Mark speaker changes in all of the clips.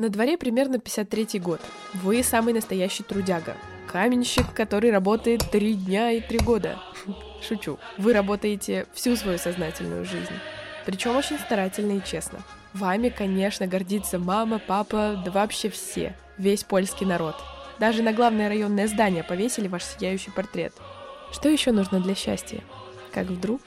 Speaker 1: На дворе примерно 53 год. Вы самый настоящий трудяга. Каменщик, который работает три дня и три года. Шучу. Вы работаете всю свою сознательную жизнь. Причем очень старательно и честно. Вами, конечно, гордится мама, папа, да вообще все. Весь польский народ. Даже на главное районное здание повесили ваш сияющий портрет. Что еще нужно для счастья? Как вдруг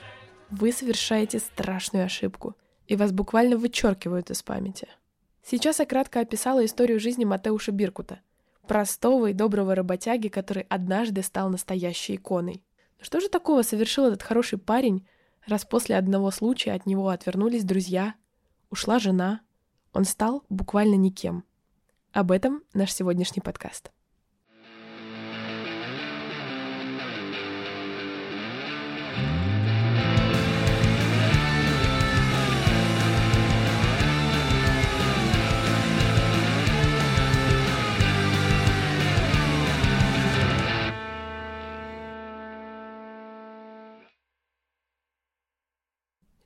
Speaker 1: вы совершаете страшную ошибку, и вас буквально вычеркивают из памяти – Сейчас я кратко описала историю жизни Матеуша Биркута, простого и доброго работяги, который однажды стал настоящей иконой. Но что же такого совершил этот хороший парень, раз после одного случая от него отвернулись друзья, ушла жена, он стал буквально никем. Об этом наш сегодняшний подкаст.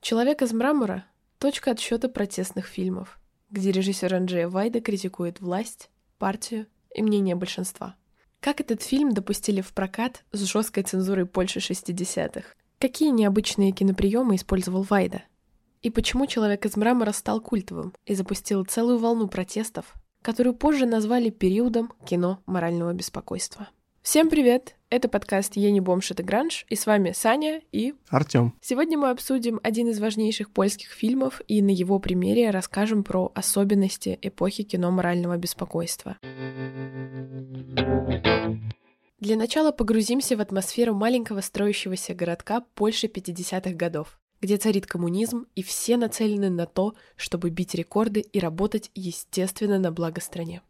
Speaker 1: «Человек из мрамора» — точка отсчета протестных фильмов, где режиссер Анджея Вайда критикует власть, партию и мнение большинства. Как этот фильм допустили в прокат с жесткой цензурой Польши 60-х? Какие необычные киноприемы использовал Вайда? И почему «Человек из мрамора» стал культовым и запустил целую волну протестов, которую позже назвали периодом кино морального беспокойства? Всем привет! Это подкаст «Я не бомж, это гранж», и с вами Саня и...
Speaker 2: Артём.
Speaker 1: Сегодня мы обсудим один из важнейших польских фильмов и на его примере расскажем про особенности эпохи кино морального беспокойства. Для начала погрузимся в атмосферу маленького строящегося городка Польши 50-х годов, где царит коммунизм, и все нацелены на то, чтобы бить рекорды и работать, естественно, на благо стране.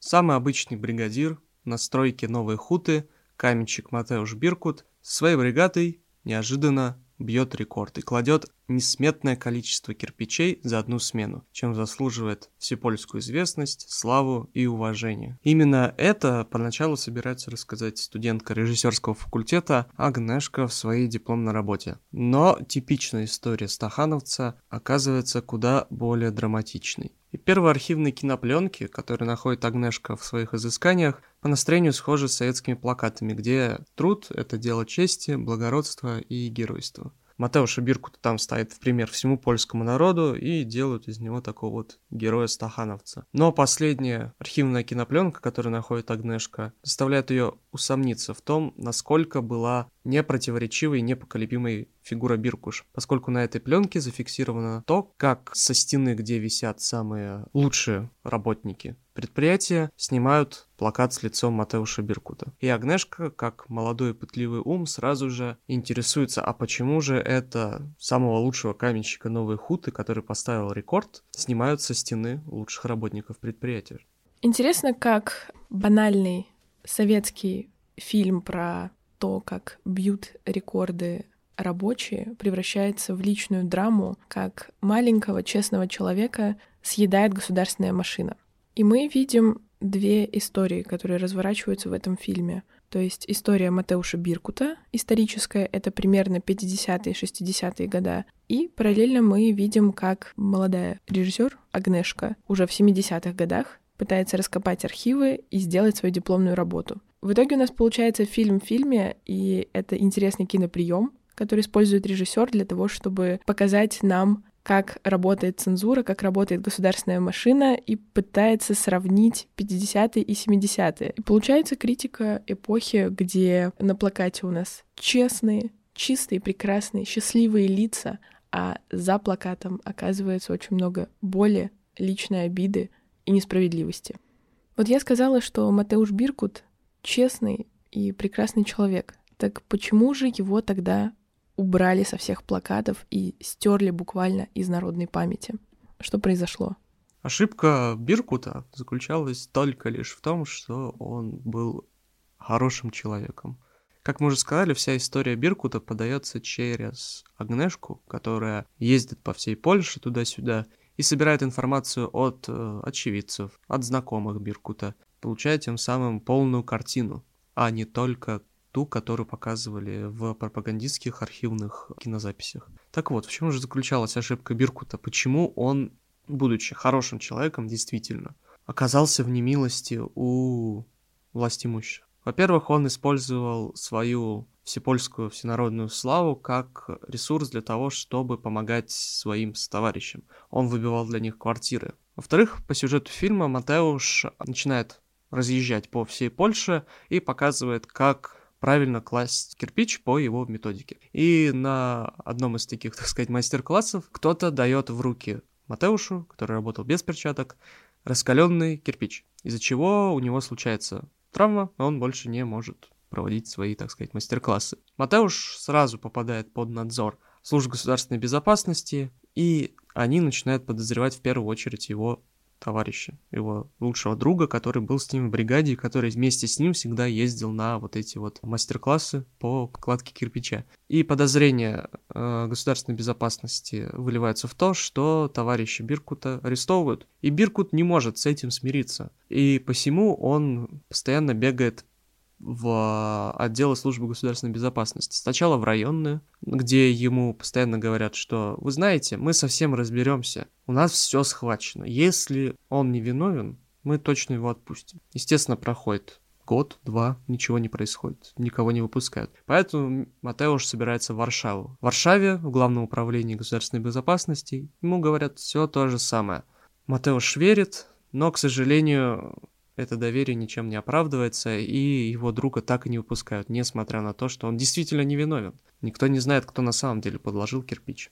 Speaker 2: Самый обычный бригадир, на стройке Новой Хуты каменщик Матеуш Биркут своей бригадой неожиданно бьет рекорд и кладет несметное количество кирпичей за одну смену, чем заслуживает всепольскую известность, славу и уважение. Именно это поначалу собирается рассказать студентка режиссерского факультета Агнешка в своей дипломной работе. Но типичная история стахановца оказывается куда более драматичной. И первые архивные кинопленки, которые находит Агнешка в своих изысканиях, по настроению схожи с советскими плакатами, где труд — это дело чести, благородства и геройства. Матеуша Биркута там ставит в пример всему польскому народу и делают из него такого вот героя-стахановца. Но последняя архивная кинопленка, которую находит Агнешка, заставляет ее усомниться в том, насколько была непротиворечивой и непоколебимой фигура Биркуш, поскольку на этой пленке зафиксировано то, как со стены, где висят самые лучшие работники предприятия, снимают плакат с лицом Матеуша Биркута. И Агнешка, как молодой и пытливый ум, сразу же интересуется, а почему же это самого лучшего каменщика Новой Хуты, который поставил рекорд, снимают со стены лучших работников предприятия.
Speaker 1: Интересно, как банальный советский фильм про то, как бьют рекорды рабочие, превращается в личную драму, как маленького честного человека съедает государственная машина. И мы видим две истории, которые разворачиваются в этом фильме. То есть история Матеуша Биркута, историческая, это примерно 50-е, 60-е года. И параллельно мы видим, как молодая режиссер Агнешка уже в 70-х годах пытается раскопать архивы и сделать свою дипломную работу. В итоге у нас получается фильм в фильме, и это интересный киноприем, который использует режиссер для того, чтобы показать нам как работает цензура, как работает государственная машина, и пытается сравнить 50-е и 70-е. И получается критика эпохи, где на плакате у нас честные, чистые, прекрасные, счастливые лица, а за плакатом оказывается очень много боли, личной обиды и несправедливости. Вот я сказала, что Матеуш Биркут честный и прекрасный человек. Так почему же его тогда убрали со всех плакатов и стерли буквально из народной памяти. Что произошло?
Speaker 2: Ошибка Биркута заключалась только лишь в том, что он был хорошим человеком. Как мы уже сказали, вся история Биркута подается через Агнешку, которая ездит по всей Польше туда-сюда и собирает информацию от э, очевидцев, от знакомых Биркута, получая тем самым полную картину, а не только ту, которую показывали в пропагандистских архивных кинозаписях. Так вот, в чем же заключалась ошибка Биркута? Почему он, будучи хорошим человеком, действительно, оказался в немилости у власть имущих. Во-первых, он использовал свою всепольскую всенародную славу как ресурс для того, чтобы помогать своим товарищам. Он выбивал для них квартиры. Во-вторых, по сюжету фильма Матеуш начинает разъезжать по всей Польше и показывает, как правильно класть кирпич по его методике. И на одном из таких, так сказать, мастер-классов кто-то дает в руки Матеушу, который работал без перчаток, раскаленный кирпич, из-за чего у него случается травма, он больше не может проводить свои, так сказать, мастер-классы. Матеуш сразу попадает под надзор службы государственной безопасности, и они начинают подозревать в первую очередь его товарища, его лучшего друга, который был с ним в бригаде, который вместе с ним всегда ездил на вот эти вот мастер-классы по кладке кирпича. И подозрения э, государственной безопасности выливаются в то, что товарища Биркута арестовывают. И Биркут не может с этим смириться. И посему он постоянно бегает в отделы службы государственной безопасности. Сначала в районную, где ему постоянно говорят, что вы знаете, мы совсем разберемся, у нас все схвачено. Если он не виновен, мы точно его отпустим. Естественно, проходит год, два, ничего не происходит, никого не выпускают. Поэтому Матеуш собирается в Варшаву. В Варшаве, в Главном управлении государственной безопасности, ему говорят все то же самое. Матеуш верит, но, к сожалению, это доверие ничем не оправдывается, и его друга так и не выпускают, несмотря на то, что он действительно невиновен. Никто не знает, кто на самом деле подложил кирпич.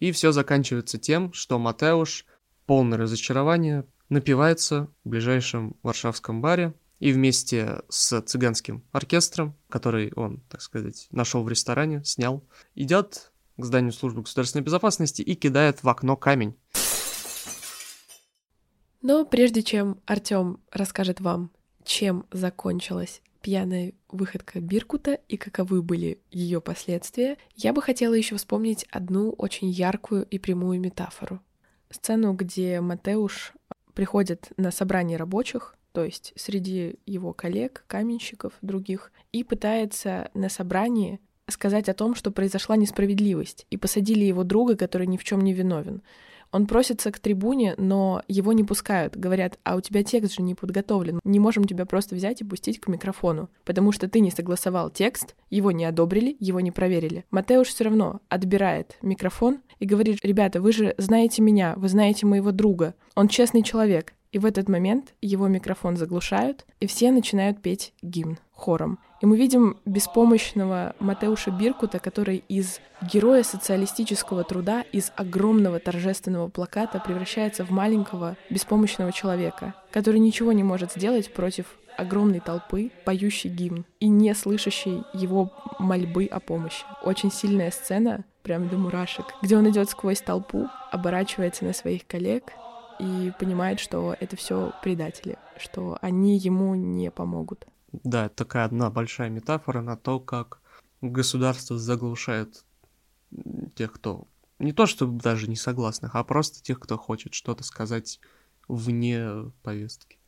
Speaker 2: И все заканчивается тем, что Матеуш, полное разочарование, напивается в ближайшем варшавском баре и вместе с цыганским оркестром, который он, так сказать, нашел в ресторане, снял, идет к зданию службы государственной безопасности и кидает в окно камень.
Speaker 1: Но прежде чем Артём расскажет вам, чем закончилась пьяная выходка Биркута и каковы были ее последствия, я бы хотела еще вспомнить одну очень яркую и прямую метафору. Сцену, где Матеуш приходит на собрание рабочих, то есть среди его коллег, каменщиков, других, и пытается на собрании сказать о том, что произошла несправедливость, и посадили его друга, который ни в чем не виновен. Он просится к трибуне, но его не пускают. Говорят, а у тебя текст же не подготовлен. Не можем тебя просто взять и пустить к микрофону, потому что ты не согласовал текст, его не одобрили, его не проверили. Матеуш все равно отбирает микрофон и говорит, ребята, вы же знаете меня, вы знаете моего друга. Он честный человек. И в этот момент его микрофон заглушают, и все начинают петь гимн хором. И мы видим беспомощного Матеуша Биркута, который из героя социалистического труда, из огромного торжественного плаката превращается в маленького беспомощного человека, который ничего не может сделать против огромной толпы, поющей гимн и не слышащей его мольбы о помощи. Очень сильная сцена, прям до мурашек, где он идет сквозь толпу, оборачивается на своих коллег и понимает, что это все предатели, что они ему не помогут.
Speaker 2: Да, это такая одна большая метафора на то, как государство заглушает тех, кто не то чтобы даже не согласных, а просто тех, кто хочет что-то сказать вне повестки.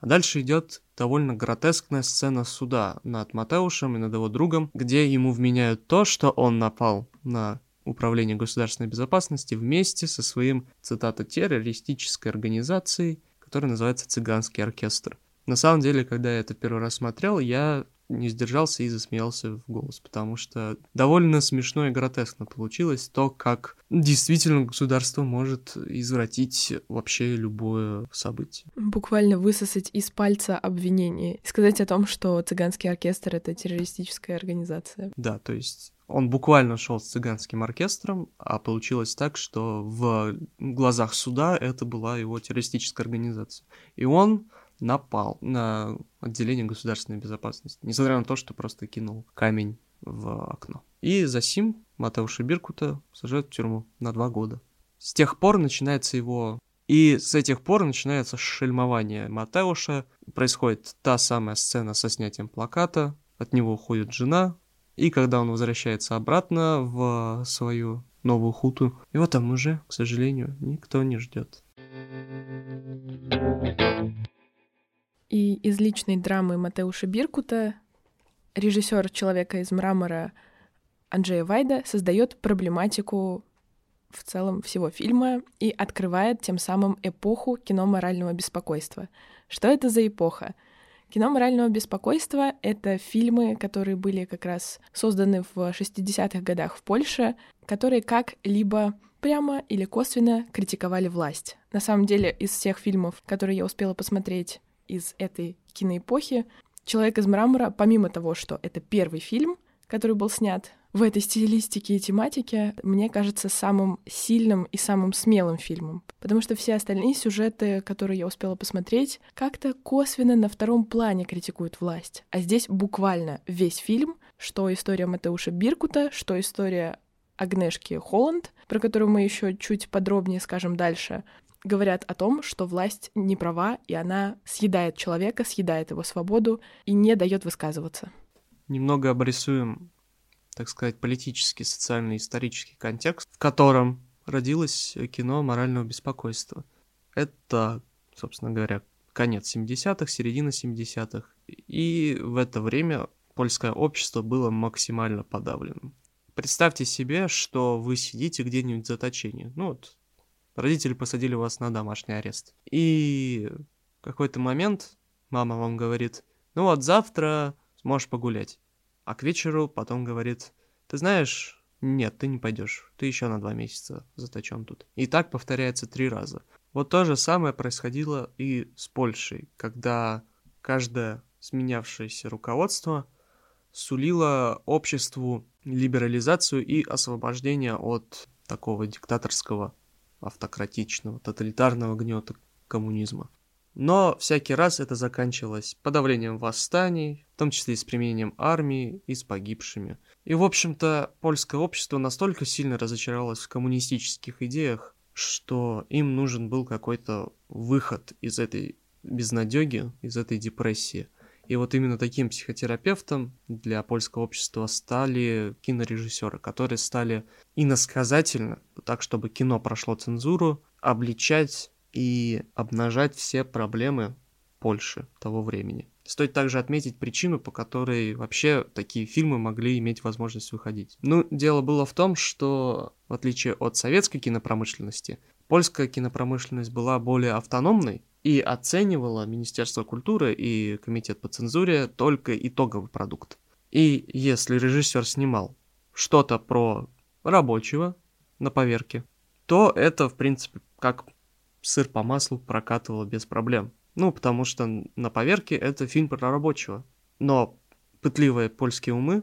Speaker 2: А дальше идет довольно гротескная сцена суда над Матеушем и над его другом, где ему вменяют то, что он напал на управление государственной безопасности вместе со своим, цитата, террористической организацией, которая называется «Цыганский оркестр». На самом деле, когда я это первый раз смотрел, я не сдержался и засмеялся в голос, потому что довольно смешно и гротескно получилось то, как действительно государство может извратить вообще любое событие.
Speaker 1: Буквально высосать из пальца обвинение и сказать о том, что цыганский оркестр — это террористическая организация.
Speaker 2: Да, то есть он буквально шел с цыганским оркестром, а получилось так, что в глазах суда это была его террористическая организация. И он напал на отделение государственной безопасности, несмотря на то, что просто кинул камень в окно. И за сим Матеуша Биркута сажают в тюрьму на два года. С тех пор начинается его... И с этих пор начинается шельмование Матеуша. Происходит та самая сцена со снятием плаката. От него уходит жена. И когда он возвращается обратно в свою новую хуту, его там уже, к сожалению, никто не ждет.
Speaker 1: И из личной драмы Матеуша Биркута режиссер «Человека из мрамора» Анджея Вайда создает проблематику в целом всего фильма и открывает тем самым эпоху кино морального беспокойства. Что это за эпоха? Кино морального беспокойства — это фильмы, которые были как раз созданы в 60-х годах в Польше, которые как-либо прямо или косвенно критиковали власть. На самом деле, из всех фильмов, которые я успела посмотреть из этой киноэпохи, «Человек из мрамора», помимо того, что это первый фильм, который был снят в этой стилистике и тематике, мне кажется самым сильным и самым смелым фильмом. Потому что все остальные сюжеты, которые я успела посмотреть, как-то косвенно на втором плане критикуют власть. А здесь буквально весь фильм, что история Матеуша Биркута, что история Агнешки Холланд, про которую мы еще чуть подробнее скажем дальше, говорят о том, что власть не права, и она съедает человека, съедает его свободу и не дает высказываться.
Speaker 2: Немного обрисуем так сказать, политический, социальный, исторический контекст, в котором родилось кино морального беспокойства. Это, собственно говоря, конец 70-х, середина 70-х. И в это время польское общество было максимально подавленным. Представьте себе, что вы сидите где-нибудь в заточении. Ну вот, родители посадили вас на домашний арест. И в какой-то момент мама вам говорит, ну вот завтра сможешь погулять. А к вечеру потом говорит, ты знаешь, нет, ты не пойдешь, ты еще на два месяца заточен тут. И так повторяется три раза. Вот то же самое происходило и с Польшей, когда каждое сменявшееся руководство сулило обществу либерализацию и освобождение от такого диктаторского, автократичного, тоталитарного гнета коммунизма. Но всякий раз это заканчивалось подавлением восстаний, в том числе и с применением армии и с погибшими. И, в общем-то, польское общество настолько сильно разочаровалось в коммунистических идеях, что им нужен был какой-то выход из этой безнадеги, из этой депрессии. И вот именно таким психотерапевтом для польского общества стали кинорежиссеры, которые стали иносказательно, так чтобы кино прошло цензуру, обличать и обнажать все проблемы Польши того времени. Стоит также отметить причину, по которой вообще такие фильмы могли иметь возможность выходить. Ну, дело было в том, что в отличие от советской кинопромышленности, польская кинопромышленность была более автономной и оценивала Министерство культуры и Комитет по цензуре только итоговый продукт. И если режиссер снимал что-то про рабочего на поверке, то это, в принципе, как сыр по маслу прокатывало без проблем. Ну, потому что на поверке это фильм про рабочего. Но пытливые польские умы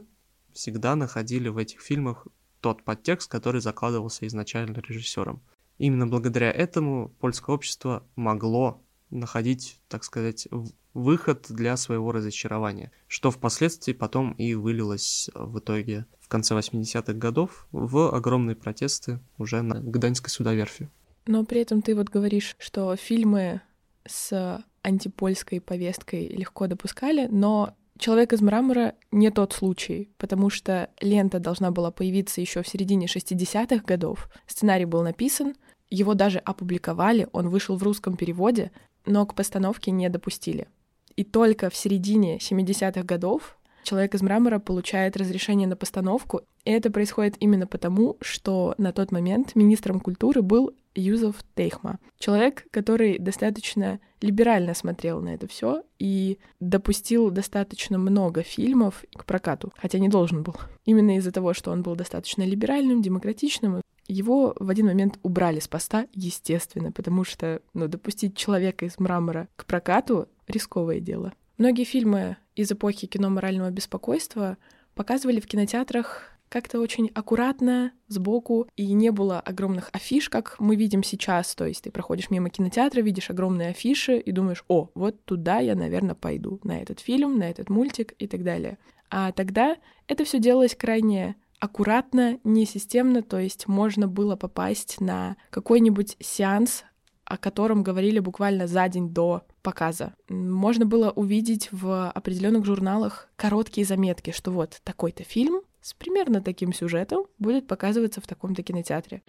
Speaker 2: всегда находили в этих фильмах тот подтекст, который закладывался изначально режиссером. Именно благодаря этому польское общество могло находить, так сказать, выход для своего разочарования, что впоследствии потом и вылилось в итоге в конце 80-х годов в огромные протесты уже на Гданьской судоверфи.
Speaker 1: Но при этом ты вот говоришь, что фильмы с антипольской повесткой легко допускали, но «Человек из мрамора» не тот случай, потому что лента должна была появиться еще в середине 60-х годов. Сценарий был написан, его даже опубликовали, он вышел в русском переводе, но к постановке не допустили. И только в середине 70-х годов Человек из мрамора получает разрешение на постановку, и это происходит именно потому, что на тот момент министром культуры был Юзов Тейхма. Человек, который достаточно либерально смотрел на это все и допустил достаточно много фильмов к прокату, хотя не должен был. Именно из-за того, что он был достаточно либеральным, демократичным, его в один момент убрали с поста, естественно, потому что ну, допустить человека из мрамора к прокату — рисковое дело. Многие фильмы из эпохи кино морального беспокойства показывали в кинотеатрах как-то очень аккуратно, сбоку, и не было огромных афиш, как мы видим сейчас. То есть ты проходишь мимо кинотеатра, видишь огромные афиши и думаешь, о, вот туда я, наверное, пойду, на этот фильм, на этот мультик и так далее. А тогда это все делалось крайне аккуратно, несистемно, то есть можно было попасть на какой-нибудь сеанс, о котором говорили буквально за день до показа. Можно было увидеть в определенных журналах короткие заметки, что вот такой-то фильм с примерно таким сюжетом будет показываться в таком-то кинотеатре.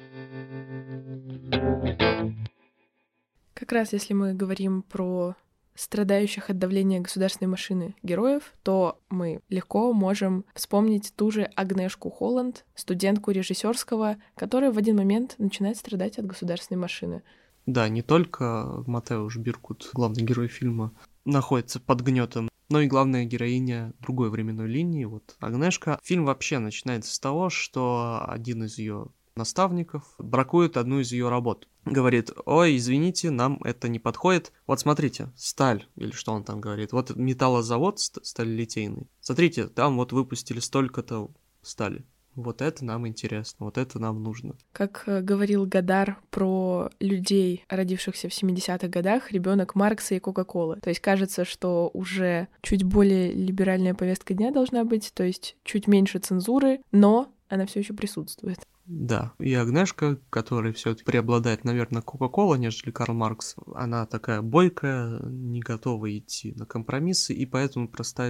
Speaker 1: Как раз если мы говорим про страдающих от давления государственной машины героев, то мы легко можем вспомнить ту же Агнешку Холланд, студентку режиссерского, которая в один момент начинает страдать от государственной машины.
Speaker 2: Да, не только Матеуш Биркут, главный герой фильма, находится под гнетом, но и главная героиня другой временной линии, вот Агнешка. Фильм вообще начинается с того, что один из ее наставников бракует одну из ее работ. Говорит, ой, извините, нам это не подходит. Вот смотрите, сталь, или что он там говорит, вот металлозавод сталелитейный. Смотрите, там вот выпустили столько-то стали вот это нам интересно, вот это нам нужно.
Speaker 1: Как э, говорил Гадар про людей, родившихся в 70-х годах, ребенок Маркса и Кока-Колы. То есть кажется, что уже чуть более либеральная повестка дня должна быть, то есть чуть меньше цензуры, но она все еще присутствует.
Speaker 2: Да, и Агнешка, которая все таки преобладает, наверное, Кока-Кола, нежели Карл Маркс, она такая бойкая, не готова идти на компромиссы, и поэтому просто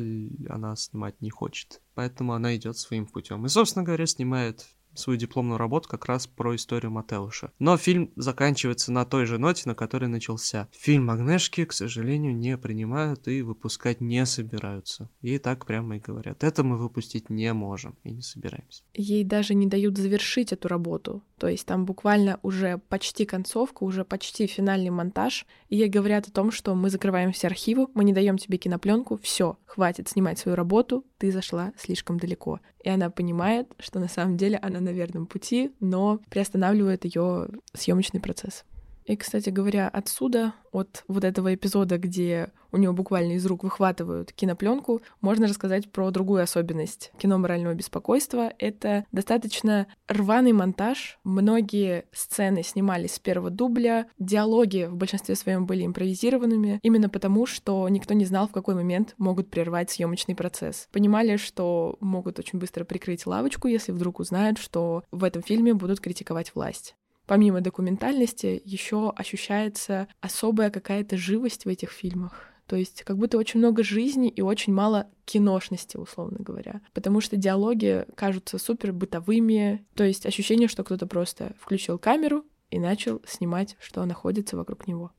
Speaker 2: она снимать не хочет. Поэтому она идет своим путем. И, собственно говоря, снимает свою дипломную работу как раз про историю Матеуша. Но фильм заканчивается на той же ноте, на которой начался. Фильм Агнешки, к сожалению, не принимают и выпускать не собираются. И так прямо и говорят. Это мы выпустить не можем и не собираемся.
Speaker 1: Ей даже не дают завершить эту работу. То есть там буквально уже почти концовка, уже почти финальный монтаж. И ей говорят о том, что мы закрываем все архивы, мы не даем тебе кинопленку, все, хватит снимать свою работу, ты зашла слишком далеко. И она понимает, что на самом деле она на верном пути, но приостанавливает ее съемочный процесс. И, кстати говоря, отсюда, от вот этого эпизода, где у него буквально из рук выхватывают кинопленку, можно рассказать про другую особенность кино морального беспокойства. Это достаточно рваный монтаж. Многие сцены снимались с первого дубля. Диалоги в большинстве своем были импровизированными, именно потому, что никто не знал, в какой момент могут прервать съемочный процесс. Понимали, что могут очень быстро прикрыть лавочку, если вдруг узнают, что в этом фильме будут критиковать власть помимо документальности, еще ощущается особая какая-то живость в этих фильмах. То есть как будто очень много жизни и очень мало киношности, условно говоря. Потому что диалоги кажутся супер бытовыми. То есть ощущение, что кто-то просто включил камеру и начал снимать, что находится вокруг него.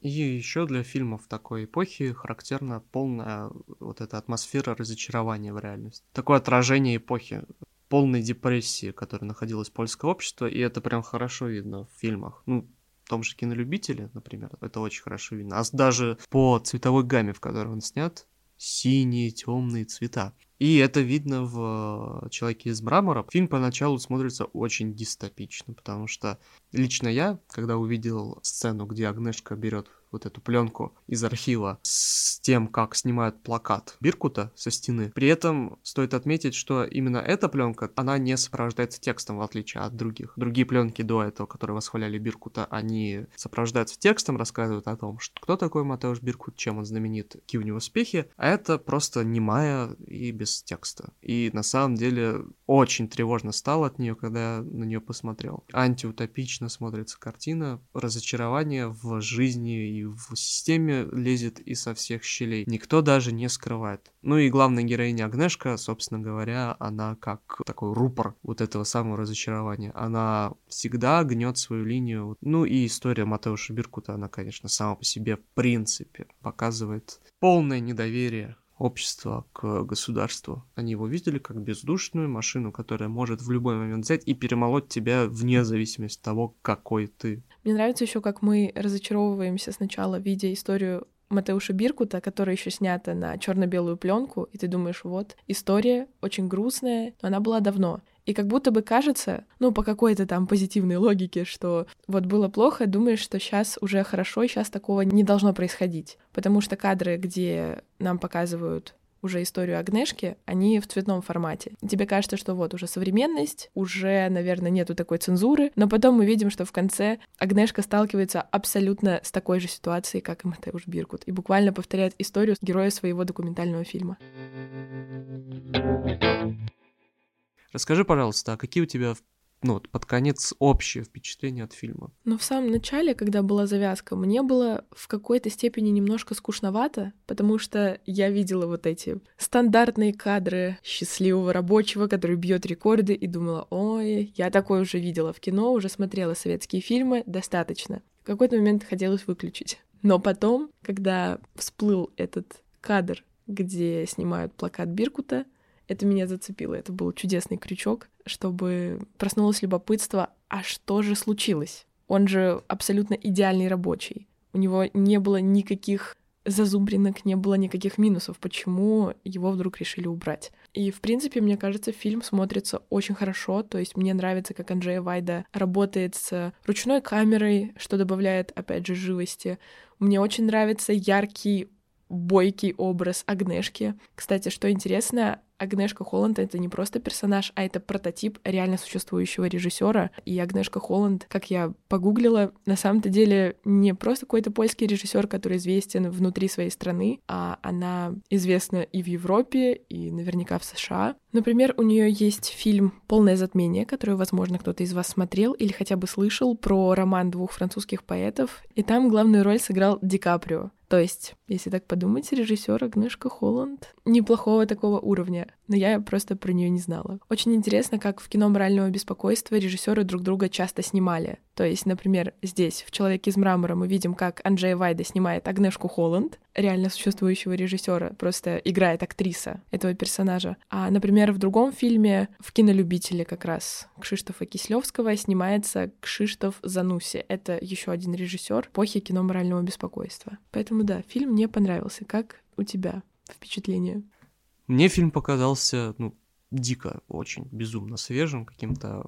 Speaker 2: И еще для фильмов такой эпохи характерна полная вот эта атмосфера разочарования в реальности. Такое отражение эпохи полной депрессии, которой находилось польское общество, и это прям хорошо видно в фильмах. Ну, в том же кинолюбителе, например, это очень хорошо видно. А даже по цветовой гамме, в которой он снят, синие, темные цвета. И это видно в э, «Человеке из мрамора». Фильм поначалу смотрится очень дистопично, потому что лично я, когда увидел сцену, где Агнешка берет вот эту пленку из архива с тем, как снимают плакат Биркута со стены. При этом стоит отметить, что именно эта пленка, она не сопровождается текстом, в отличие от других. Другие пленки до этого, которые восхваляли Биркута, они сопровождаются текстом, рассказывают о том, что кто такой Матеуш Биркут, чем он знаменит, какие у него успехи, а это просто немая и без текста. И на самом деле очень тревожно стало от нее, когда я на нее посмотрел. Антиутопично смотрится картина, разочарование в жизни и в системе лезет и со всех щелей. Никто даже не скрывает. Ну и главная героиня Агнешка, собственно говоря, она как такой рупор вот этого самого разочарования. Она всегда гнет свою линию. Ну и история Матеуша Биркута, она, конечно, сама по себе в принципе показывает полное недоверие общества к государству. Они его видели как бездушную машину, которая может в любой момент взять и перемолоть тебя вне зависимости от того, какой ты.
Speaker 1: Мне нравится еще, как мы разочаровываемся сначала, видя историю Матеуша Биркута, которая еще снята на черно-белую пленку, и ты думаешь, вот, история очень грустная, но она была давно. И как будто бы кажется, ну, по какой-то там позитивной логике, что вот было плохо, думаешь, что сейчас уже хорошо, и сейчас такого не должно происходить. Потому что кадры, где нам показывают уже историю Агнешки, они в цветном формате. Тебе кажется, что вот уже современность, уже, наверное, нету такой цензуры, но потом мы видим, что в конце Агнешка сталкивается абсолютно с такой же ситуацией, как и Матеуш Биркут, и буквально повторяет историю героя своего документального фильма.
Speaker 2: Расскажи, пожалуйста, а какие у тебя ну, под конец общее впечатление от фильма.
Speaker 1: Но в самом начале, когда была завязка, мне было в какой-то степени немножко скучновато, потому что я видела вот эти стандартные кадры счастливого рабочего, который бьет рекорды, и думала, ой, я такое уже видела в кино, уже смотрела советские фильмы, достаточно. В какой-то момент хотелось выключить. Но потом, когда всплыл этот кадр, где снимают плакат Биркута, это меня зацепило. Это был чудесный крючок, чтобы проснулось любопытство, а что же случилось? Он же абсолютно идеальный рабочий. У него не было никаких зазубринок, не было никаких минусов, почему его вдруг решили убрать. И, в принципе, мне кажется, фильм смотрится очень хорошо, то есть мне нравится, как Анджея Вайда работает с ручной камерой, что добавляет, опять же, живости. Мне очень нравится яркий бойкий образ Агнешки. Кстати, что интересно, Агнешка Холланд — это не просто персонаж, а это прототип реально существующего режиссера. И Агнешка Холланд, как я погуглила, на самом-то деле не просто какой-то польский режиссер, который известен внутри своей страны, а она известна и в Европе, и наверняка в США. Например, у нее есть фильм «Полное затмение», который, возможно, кто-то из вас смотрел или хотя бы слышал про роман двух французских поэтов, и там главную роль сыграл Ди Каприо. То есть, если так подумать, режиссер Агнешка Холланд неплохого такого уровня, но я просто про нее не знала. Очень интересно, как в кино морального беспокойства режиссеры друг друга часто снимали. То есть, например, здесь, в «Человеке из мрамора» мы видим, как Анджея Вайда снимает Агнешку Холланд, реально существующего режиссера, просто играет актриса этого персонажа. А, например, в другом фильме, в «Кинолюбителе» как раз Кшиштофа Кислевского снимается Кшиштоф Зануси. Это еще один режиссер эпохи кино морального беспокойства. Поэтому да, фильм мне понравился. Как у тебя впечатление?
Speaker 2: Мне фильм показался, ну, дико, очень безумно свежим, каким-то,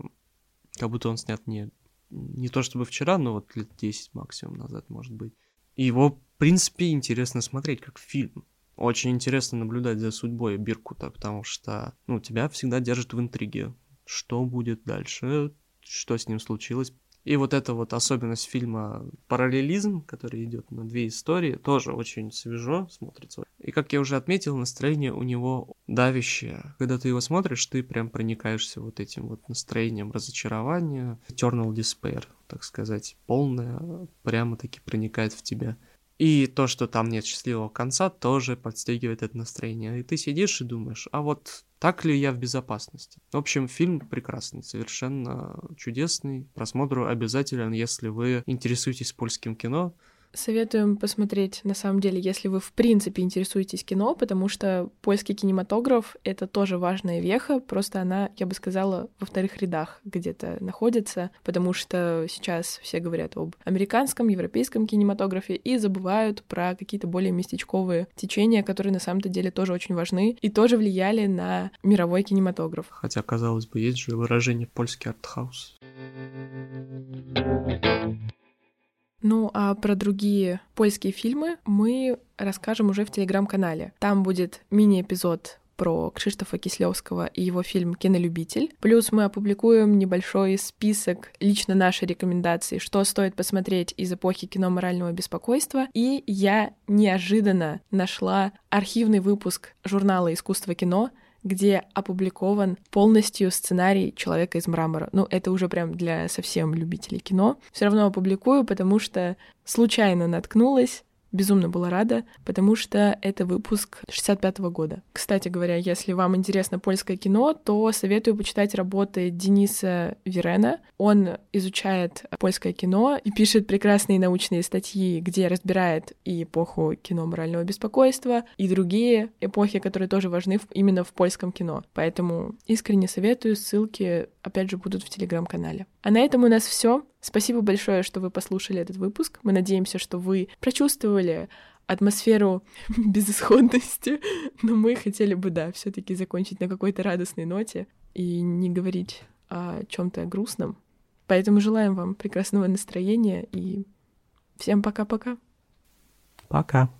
Speaker 2: как будто он снят не не то чтобы вчера, но вот лет 10 максимум назад, может быть. Его, в принципе, интересно смотреть как фильм. Очень интересно наблюдать за судьбой Биркута, потому что, ну, тебя всегда держит в интриге. Что будет дальше, что с ним случилось, и вот эта вот особенность фильма параллелизм, который идет на две истории, тоже очень свежо смотрится. И как я уже отметил, настроение у него давящее. Когда ты его смотришь, ты прям проникаешься вот этим вот настроением разочарования, eternal despair, так сказать, полное, прямо-таки проникает в тебя. И то, что там нет счастливого конца, тоже подстегивает это настроение. И ты сидишь и думаешь, а вот так ли я в безопасности? В общем, фильм прекрасный, совершенно чудесный. Просмотру обязателен, если вы интересуетесь польским кино.
Speaker 1: Советуем посмотреть, на самом деле, если вы в принципе интересуетесь кино, потому что польский кинематограф — это тоже важная веха, просто она, я бы сказала, во вторых рядах где-то находится, потому что сейчас все говорят об американском, европейском кинематографе и забывают про какие-то более местечковые течения, которые на самом-то деле тоже очень важны и тоже влияли на мировой кинематограф.
Speaker 2: Хотя, казалось бы, есть же выражение «польский артхаус».
Speaker 1: Ну а про другие польские фильмы мы расскажем уже в телеграм-канале. Там будет мини-эпизод про Кшиштофа Кислевского и его фильм «Кинолюбитель». Плюс мы опубликуем небольшой список лично нашей рекомендации, что стоит посмотреть из эпохи кино морального беспокойства. И я неожиданно нашла архивный выпуск журнала «Искусство кино», где опубликован полностью сценарий «Человека из мрамора». Ну, это уже прям для совсем любителей кино. Все равно опубликую, потому что случайно наткнулась безумно была рада, потому что это выпуск 65 -го года. Кстати говоря, если вам интересно польское кино, то советую почитать работы Дениса Верена. Он изучает польское кино и пишет прекрасные научные статьи, где разбирает и эпоху кино морального беспокойства, и другие эпохи, которые тоже важны именно в польском кино. Поэтому искренне советую, ссылки опять же будут в телеграм-канале. А на этом у нас все. Спасибо большое, что вы послушали этот выпуск. Мы надеемся, что вы прочувствовали атмосферу безысходности, но мы хотели бы, да, все-таки закончить на какой-то радостной ноте и не говорить о чем-то грустном. Поэтому желаем вам прекрасного настроения и всем пока-пока.
Speaker 2: Пока. -пока. пока.